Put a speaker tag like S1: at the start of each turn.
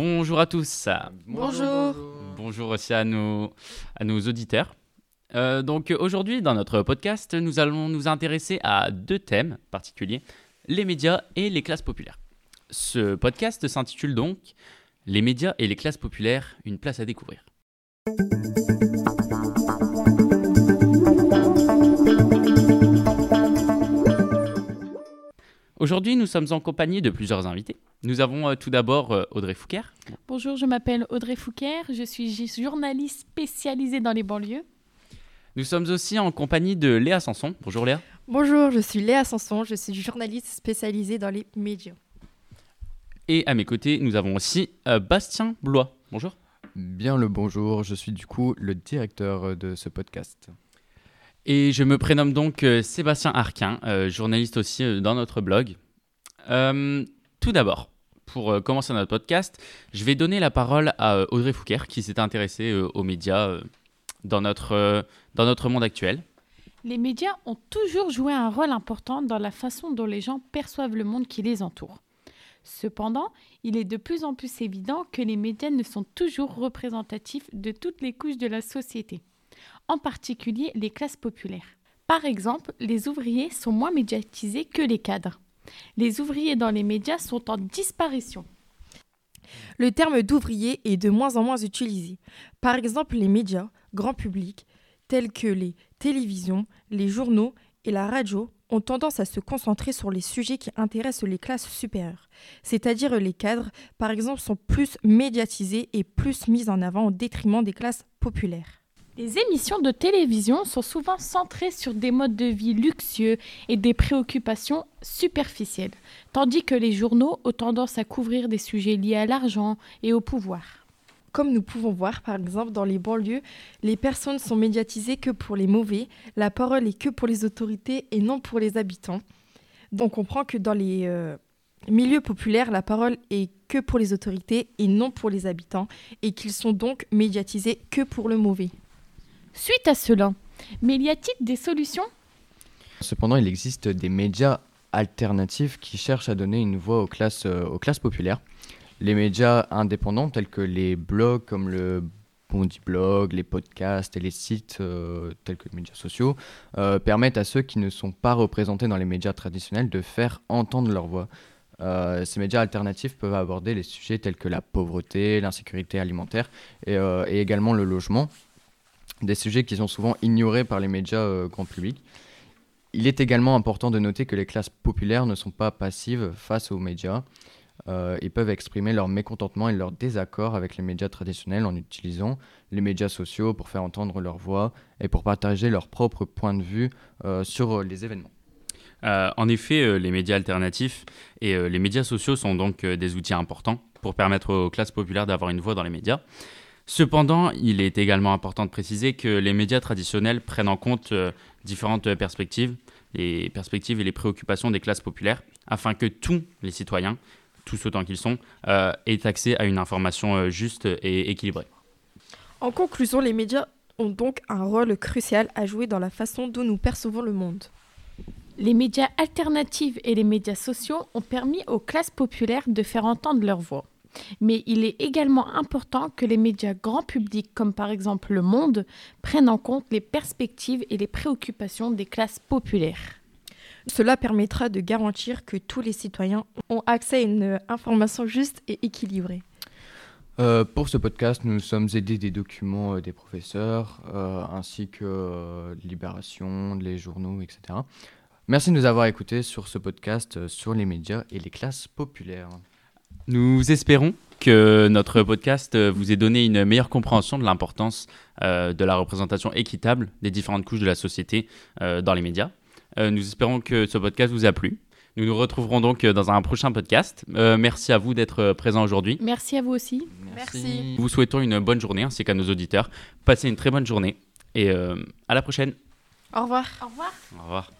S1: Bonjour à tous.
S2: Bonjour.
S1: Bonjour aussi à nos, à nos auditeurs. Euh, donc aujourd'hui, dans notre podcast, nous allons nous intéresser à deux thèmes particuliers, les médias et les classes populaires. Ce podcast s'intitule donc Les médias et les classes populaires, une place à découvrir. Aujourd'hui, nous sommes en compagnie de plusieurs invités. Nous avons euh, tout d'abord euh, Audrey Fouquer.
S2: Bonjour, je m'appelle Audrey Fouquer, je suis journaliste spécialisée dans les banlieues.
S1: Nous sommes aussi en compagnie de Léa Sanson. Bonjour Léa.
S3: Bonjour, je suis Léa Sanson, je suis journaliste spécialisée dans les médias.
S1: Et à mes côtés, nous avons aussi euh, Bastien Blois. Bonjour.
S4: Bien le bonjour, je suis du coup le directeur de ce podcast.
S1: Et je me prénomme donc euh, Sébastien Arquin, euh, journaliste aussi euh, dans notre blog. tout d'abord, pour commencer notre podcast, je vais donner la parole à Audrey Fouquer qui s'est intéressée aux médias dans, notre, dans notre monde actuel.
S2: Les médias ont toujours joué un rôle important dans la façon dont les gens perçoivent le monde qui les entoure. Cependant, il est de plus en plus évident que les médias ne sont toujours représentatifs de toutes les couches de la société en particulier les classes populaires. Par exemple, les ouvriers sont moins médiatisés que les cadres. Les ouvriers dans les médias sont en disparition.
S3: Le terme d'ouvrier est de moins en moins utilisé. Par exemple, les médias, grand public, tels que les télévisions, les journaux et la radio, ont tendance à se concentrer sur les sujets qui intéressent les classes supérieures. C'est-à-dire les cadres, par exemple, sont plus médiatisés et plus mis en avant au détriment des classes populaires.
S2: Les émissions de télévision sont souvent centrées sur des modes de vie luxueux et des préoccupations superficielles, tandis que les journaux ont tendance à couvrir des sujets liés à l'argent et au pouvoir.
S3: Comme nous pouvons voir, par exemple, dans les banlieues, les personnes sont médiatisées que pour les mauvais, la parole est que pour les autorités et non pour les habitants. Donc on comprend que dans les euh, milieux populaires, la parole est que pour les autorités et non pour les habitants, et qu'ils sont donc médiatisés que pour le mauvais.
S2: Suite à cela, mais y a-t-il des solutions?
S4: Cependant, il existe des médias alternatifs qui cherchent à donner une voix aux classes, euh, aux classes populaires. Les médias indépendants tels que les blogs comme le Bondi Blog, les podcasts et les sites euh, tels que les médias sociaux euh, permettent à ceux qui ne sont pas représentés dans les médias traditionnels de faire entendre leur voix. ces médias alternatifs peuvent aborder les sujets tels que la pauvreté, l'insécurité alimentaire et également le logement des sujets qui sont souvent ignorés par les médias euh, grand public. Il est également important de noter que les classes populaires ne sont pas passives face aux médias. Euh, ils peuvent exprimer leur mécontentement et leur désaccord avec les médias traditionnels en utilisant les médias sociaux pour faire entendre leur voix et pour partager leur propre point de vue euh, sur les événements.
S1: en effet, les médias alternatifs et les médias sociaux sont donc des outils importants pour permettre aux classes populaires d'avoir une voix dans les médias. Cependant, il est également important de préciser que les médias traditionnels prennent en compte euh, différentes perspectives, les perspectives et les préoccupations des classes populaires, afin que tous les citoyens, tous autant qu'ils sont, euh, aient accès à une information euh, juste et équilibrée.
S3: En conclusion, les médias ont donc un rôle crucial à jouer dans la façon dont nous percevons le monde.
S2: Les médias alternatifs et les médias sociaux ont permis aux classes populaires de faire entendre leur voix. Mais il est également important que les médias grand public, comme par exemple Le Monde, prennent en compte les perspectives et les préoccupations des classes populaires.
S3: Cela permettra de garantir que tous les citoyens ont accès à une information juste et équilibrée.
S4: Euh, pour ce podcast, nous sommes aidés des documents euh, des professeurs, euh, ainsi que Libération, les journaux, etc. Merci de nous avoir écoutés sur ce podcast sur les médias et les classes populaires.
S1: Nous espérons que notre podcast vous ait donné une meilleure compréhension de l'importance euh, de la représentation équitable des différentes couches de la société euh, dans les médias. Euh, nous espérons que ce podcast vous a plu. Nous nous retrouverons donc dans un prochain podcast. merci à vous d'être présent aujourd'hui.
S2: Merci à vous aussi.
S3: Merci.
S1: Nous vous souhaitons une bonne journée ainsi qu'à nos auditeurs. Passez une très bonne journée et à la prochaine.
S3: Au revoir.
S2: Au revoir.
S1: Au revoir.